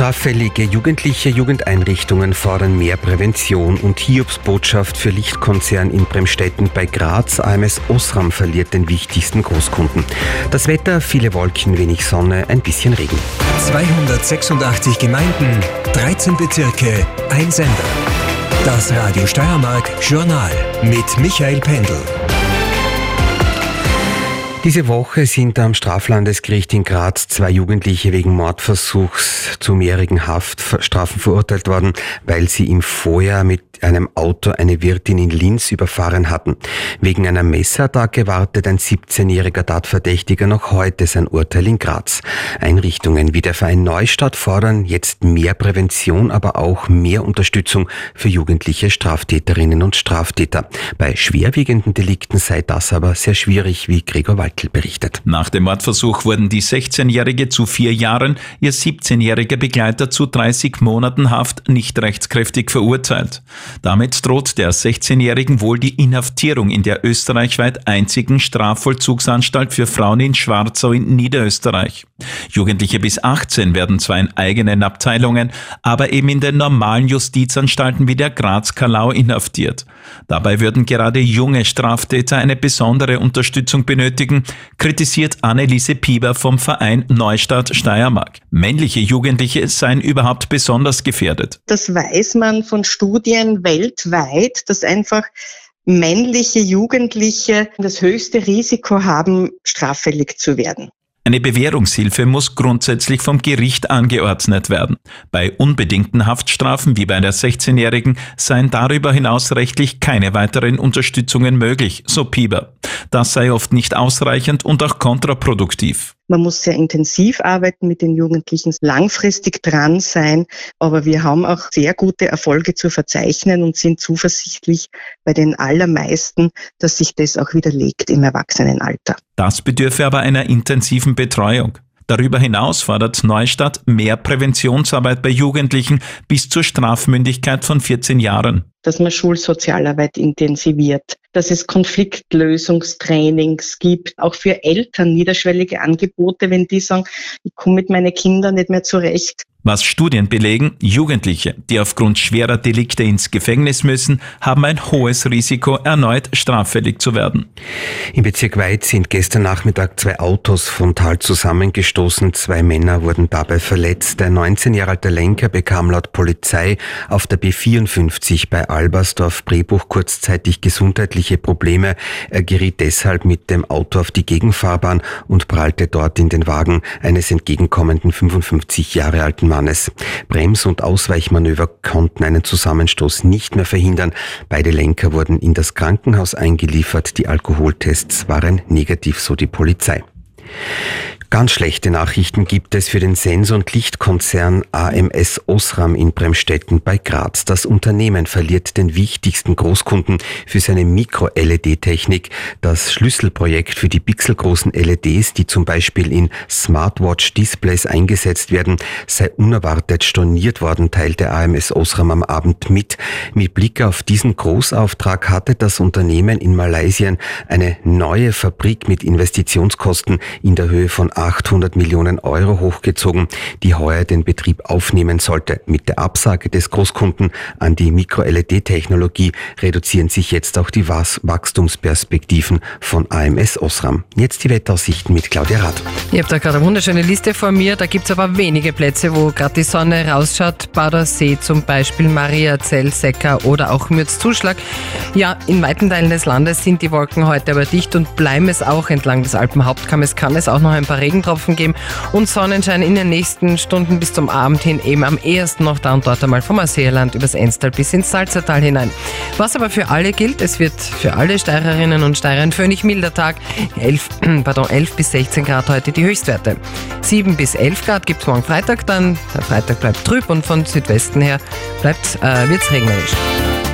Straffällige jugendliche Jugendeinrichtungen fordern mehr Prävention und Hiobs Botschaft für Lichtkonzern in Bremstetten bei Graz. AMS Osram verliert den wichtigsten Großkunden. Das Wetter, viele Wolken, wenig Sonne, ein bisschen Regen. 286 Gemeinden, 13 Bezirke, ein Sender. Das Radio Steiermark Journal mit Michael Pendel. Diese Woche sind am Straflandesgericht in Graz zwei Jugendliche wegen Mordversuchs zu mehrjährigen Haftstrafen verurteilt worden, weil sie im Vorjahr mit einem Auto eine Wirtin in Linz überfahren hatten. Wegen einer Messerattacke wartet ein 17-jähriger Tatverdächtiger noch heute sein Urteil in Graz. Einrichtungen wie der Verein Neustadt fordern jetzt mehr Prävention, aber auch mehr Unterstützung für jugendliche Straftäterinnen und Straftäter. Bei schwerwiegenden Delikten sei das aber sehr schwierig, wie Gregor Michael berichtet. Nach dem Mordversuch wurden die 16-Jährige zu vier Jahren, ihr 17-jähriger Begleiter zu 30 Monaten Haft nicht rechtskräftig verurteilt. Damit droht der 16-Jährigen wohl die Inhaftierung in der österreichweit einzigen Strafvollzugsanstalt für Frauen in Schwarzau in Niederösterreich. Jugendliche bis 18 werden zwar in eigenen Abteilungen, aber eben in den normalen Justizanstalten wie der Graz-Kalau inhaftiert. Dabei würden gerade junge Straftäter eine besondere Unterstützung benötigen, kritisiert Anneliese Pieber vom Verein Neustadt Steiermark. Männliche Jugendliche seien überhaupt besonders gefährdet. Das weiß man von Studien weltweit, dass einfach männliche Jugendliche das höchste Risiko haben, straffällig zu werden. Eine Bewährungshilfe muss grundsätzlich vom Gericht angeordnet werden. Bei unbedingten Haftstrafen wie bei der 16-Jährigen seien darüber hinaus rechtlich keine weiteren Unterstützungen möglich, so Pieber. Das sei oft nicht ausreichend und auch kontraproduktiv. Man muss sehr intensiv arbeiten mit den Jugendlichen, langfristig dran sein. Aber wir haben auch sehr gute Erfolge zu verzeichnen und sind zuversichtlich bei den allermeisten, dass sich das auch widerlegt im Erwachsenenalter. Das bedürfe aber einer intensiven Betreuung. Darüber hinaus fordert Neustadt mehr Präventionsarbeit bei Jugendlichen bis zur Strafmündigkeit von 14 Jahren. Dass man Schulsozialarbeit intensiviert, dass es Konfliktlösungstrainings gibt, auch für Eltern niederschwellige Angebote, wenn die sagen, ich komme mit meinen Kindern nicht mehr zurecht, was Studien belegen, Jugendliche, die aufgrund schwerer Delikte ins Gefängnis müssen, haben ein hohes Risiko, erneut straffällig zu werden. Im Bezirk Weid sind gestern Nachmittag zwei Autos frontal zusammengestoßen. Zwei Männer wurden dabei verletzt. Der 19 Jahre alte Lenker bekam laut Polizei auf der B54 bei Albersdorf-Brebuch kurzzeitig gesundheitliche Probleme. Er geriet deshalb mit dem Auto auf die Gegenfahrbahn und prallte dort in den Wagen eines entgegenkommenden 55 Jahre alten Mannes. Brems- und Ausweichmanöver konnten einen Zusammenstoß nicht mehr verhindern. Beide Lenker wurden in das Krankenhaus eingeliefert. Die Alkoholtests waren negativ, so die Polizei. Ganz schlechte Nachrichten gibt es für den Sensor- und Lichtkonzern AMS Osram in Bremstetten bei Graz. Das Unternehmen verliert den wichtigsten Großkunden für seine Mikro-LED-Technik. Das Schlüsselprojekt für die pixelgroßen LEDs, die zum Beispiel in Smartwatch-Displays eingesetzt werden, sei unerwartet storniert worden, teilte AMS Osram am Abend mit. Mit Blick auf diesen Großauftrag hatte das Unternehmen in Malaysia eine neue Fabrik mit Investitionskosten in der Höhe von 800 Millionen Euro hochgezogen, die heuer den Betrieb aufnehmen sollte. Mit der Absage des Großkunden an die Mikro-LED-Technologie reduzieren sich jetzt auch die Wachstumsperspektiven von AMS Osram. Jetzt die Wetteraussichten mit Claudia Rath. Ihr habt da gerade eine wunderschöne Liste vor mir. Da gibt es aber wenige Plätze, wo gerade die Sonne rausschaut. Badersee zum Beispiel, Mariazell, Secker oder auch Mürzzuschlag. Ja, in weiten Teilen des Landes sind die Wolken heute aber dicht und bleiben es auch entlang des Alpenhauptkammes. Kann es auch noch ein paar Regen Regentropfen geben und Sonnenschein in den nächsten Stunden bis zum Abend hin eben am ehesten noch da und dort einmal vom Asseerland übers Enstal bis ins Salzertal hinein. Was aber für alle gilt, es wird für alle Steirerinnen und Steirer ein völlig milder Tag. 11, pardon, 11 bis 16 Grad heute die Höchstwerte. 7 bis 11 Grad gibt es morgen Freitag dann. Der Freitag bleibt trüb und von Südwesten her äh, wird es regnerisch.